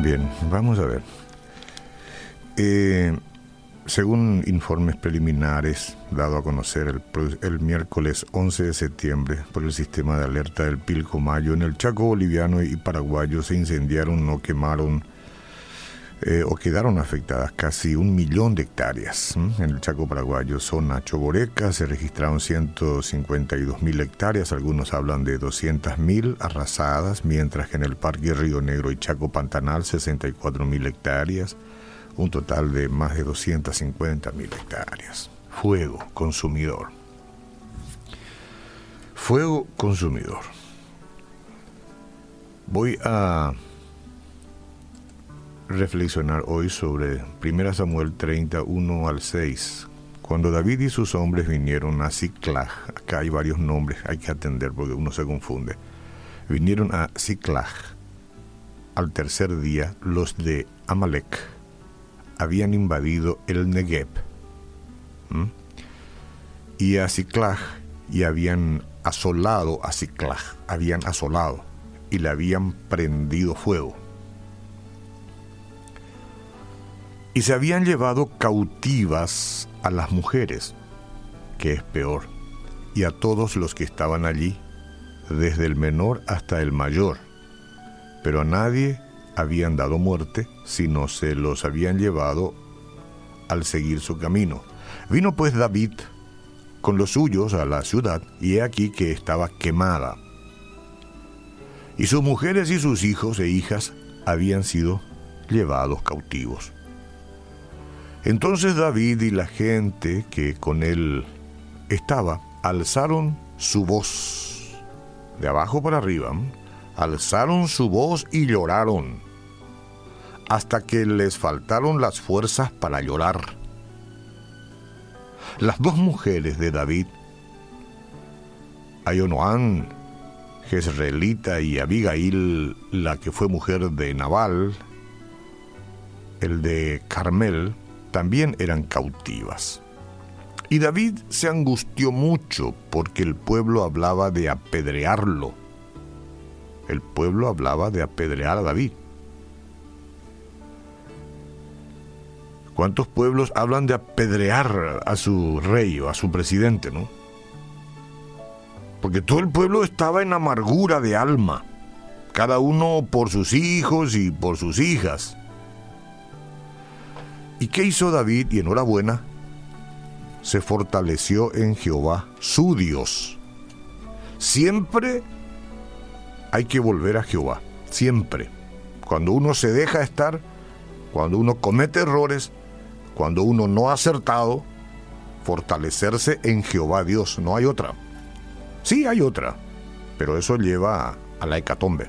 Bien, vamos a ver. Eh, según informes preliminares dado a conocer el, el, miércoles 11 de septiembre por el sistema de alerta del Pilcomayo, en el Chaco boliviano y paraguayo se incendiaron o quemaron eh, o quedaron afectadas casi un millón de hectáreas. En el Chaco paraguayo, zona Choboreca, se registraron 152 mil hectáreas, algunos hablan de 200 mil arrasadas, mientras que en el Parque Río Negro y Chaco Pantanal 64 mil hectáreas, un total de más de 250 mil hectáreas. Fuego consumidor. Fuego consumidor. Voy a reflexionar hoy sobre 1 Samuel 31 al 6. Cuando David y sus hombres vinieron a Ziklag, acá hay varios nombres, hay que atender porque uno se confunde. Vinieron a Ziklag. Al tercer día, los de Amalek habían invadido el Negev y a Ziklag y habían asolado a Ziklag, habían asolado y le habían prendido fuego y se habían llevado cautivas a las mujeres, que es peor, y a todos los que estaban allí, desde el menor hasta el mayor, pero a nadie habían dado muerte, sino se los habían llevado al seguir su camino. Vino pues David con los suyos a la ciudad, y he aquí que estaba quemada. Y sus mujeres y sus hijos e hijas habían sido llevados cautivos. Entonces David y la gente que con él estaba alzaron su voz, de abajo para arriba, alzaron su voz y lloraron, hasta que les faltaron las fuerzas para llorar. Las dos mujeres de David, Ayonoán, Jezreelita y Abigail, la que fue mujer de Nabal, el de Carmel, también eran cautivas. Y David se angustió mucho porque el pueblo hablaba de apedrearlo. El pueblo hablaba de apedrear a David. ¿Cuántos pueblos hablan de apedrear a su rey o a su presidente, no? Porque todo el pueblo estaba en amargura de alma, cada uno por sus hijos y por sus hijas. ¿Y qué hizo David? Y enhorabuena, se fortaleció en Jehová, su Dios. Siempre hay que volver a Jehová, siempre. Cuando uno se deja estar, cuando uno comete errores, cuando uno no ha acertado, fortalecerse en Jehová Dios, no hay otra. Sí hay otra, pero eso lleva a la hecatombe.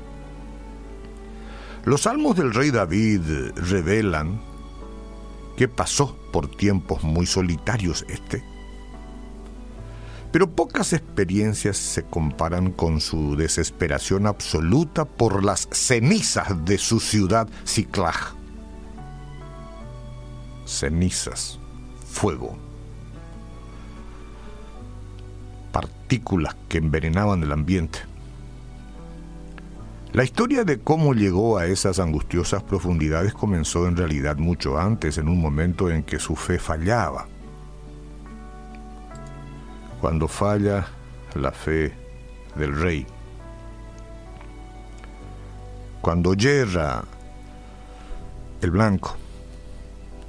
Los salmos del rey David revelan que pasó por tiempos muy solitarios este. Pero pocas experiencias se comparan con su desesperación absoluta por las cenizas de su ciudad Ciclag. Cenizas, fuego, partículas que envenenaban el ambiente. La historia de cómo llegó a esas angustiosas profundidades comenzó en realidad mucho antes, en un momento en que su fe fallaba. Cuando falla la fe del rey. Cuando yerra el blanco.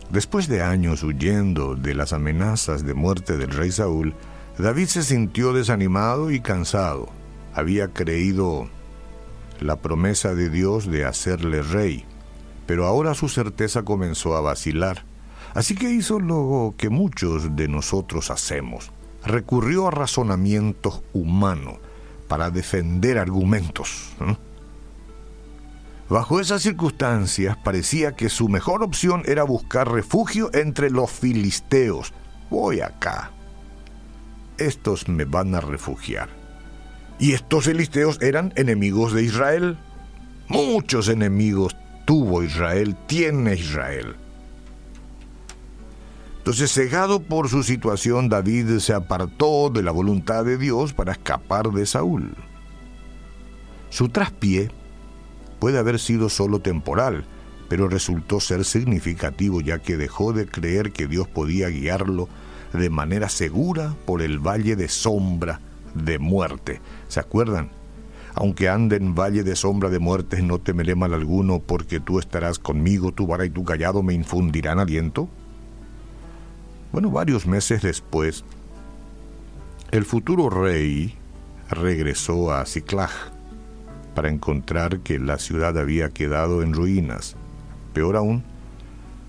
Después de años huyendo de las amenazas de muerte del rey Saúl, David se sintió desanimado y cansado. Había creído la promesa de Dios de hacerle rey, pero ahora su certeza comenzó a vacilar. Así que hizo lo que muchos de nosotros hacemos. Recurrió a razonamientos humanos para defender argumentos. Bajo esas circunstancias parecía que su mejor opción era buscar refugio entre los filisteos. Voy acá. Estos me van a refugiar. Y estos filisteos eran enemigos de Israel. Muchos enemigos tuvo Israel, tiene Israel. Entonces, cegado por su situación, David se apartó de la voluntad de Dios para escapar de Saúl. Su traspié puede haber sido solo temporal, pero resultó ser significativo ya que dejó de creer que Dios podía guiarlo de manera segura por el valle de sombra de muerte. ¿Se acuerdan? Aunque ande en valle de sombra de muerte, no temeré mal alguno, porque tú estarás conmigo, tu vara y tu callado me infundirán aliento. Bueno, varios meses después, el futuro rey regresó a Ciclag para encontrar que la ciudad había quedado en ruinas. Peor aún,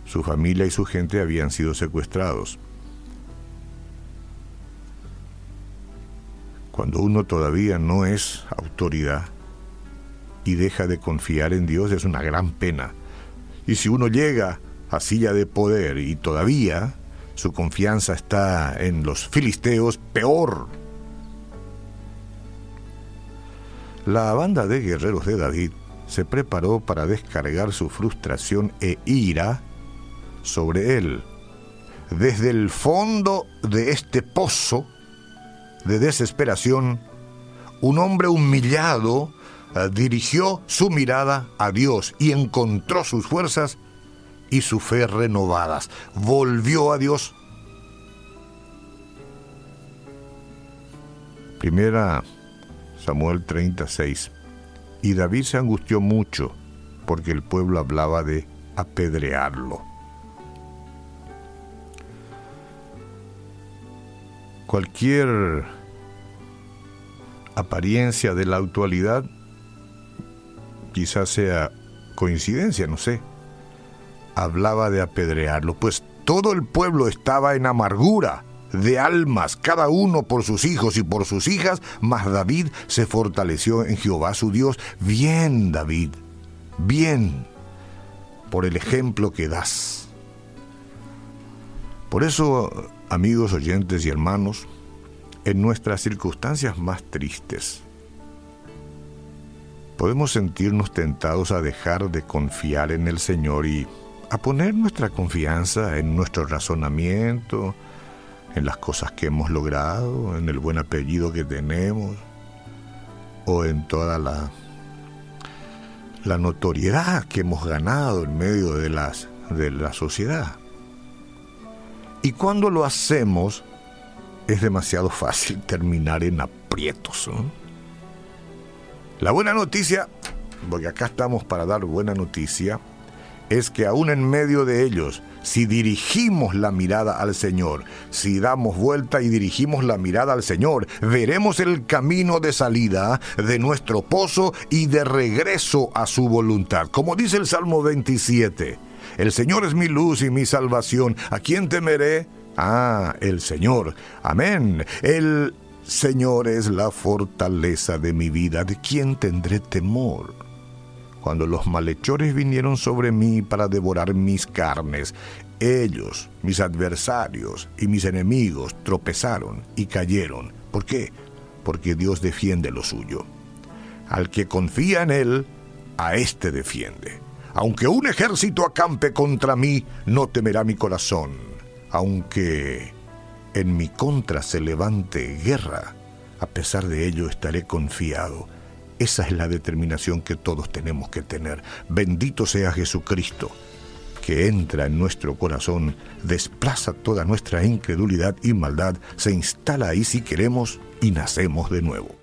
su familia y su gente habían sido secuestrados. Cuando uno todavía no es autoridad y deja de confiar en Dios es una gran pena. Y si uno llega a silla de poder y todavía su confianza está en los filisteos, peor. La banda de guerreros de David se preparó para descargar su frustración e ira sobre él. Desde el fondo de este pozo de desesperación, un hombre humillado eh, dirigió su mirada a Dios y encontró sus fuerzas y su fe renovadas. Volvió a Dios. Primera Samuel 36. Y David se angustió mucho porque el pueblo hablaba de apedrearlo. Cualquier apariencia de la actualidad quizás sea coincidencia, no sé. Hablaba de apedrearlo, pues todo el pueblo estaba en amargura de almas, cada uno por sus hijos y por sus hijas, mas David se fortaleció en Jehová su Dios. Bien, David, bien, por el ejemplo que das. Por eso, amigos oyentes y hermanos, en nuestras circunstancias más tristes, podemos sentirnos tentados a dejar de confiar en el Señor y a poner nuestra confianza en nuestro razonamiento, en las cosas que hemos logrado, en el buen apellido que tenemos, o en toda la, la notoriedad que hemos ganado en medio de, las, de la sociedad. Y cuando lo hacemos, es demasiado fácil terminar en aprietos. La buena noticia, porque acá estamos para dar buena noticia, es que aún en medio de ellos, si dirigimos la mirada al Señor, si damos vuelta y dirigimos la mirada al Señor, veremos el camino de salida de nuestro pozo y de regreso a su voluntad. Como dice el Salmo 27, el Señor es mi luz y mi salvación. ¿A quién temeré? Ah, el Señor. Amén. El Señor es la fortaleza de mi vida. ¿De quién tendré temor? cuando los malhechores vinieron sobre mí para devorar mis carnes, ellos, mis adversarios y mis enemigos, tropezaron y cayeron. ¿Por qué? Porque Dios defiende lo suyo. Al que confía en Él, a éste defiende. Aunque un ejército acampe contra mí, no temerá mi corazón. Aunque en mi contra se levante guerra, a pesar de ello estaré confiado esa es la determinación que todos tenemos que tener. Bendito sea Jesucristo, que entra en nuestro corazón, desplaza toda nuestra incredulidad y maldad, se instala ahí si queremos y nacemos de nuevo.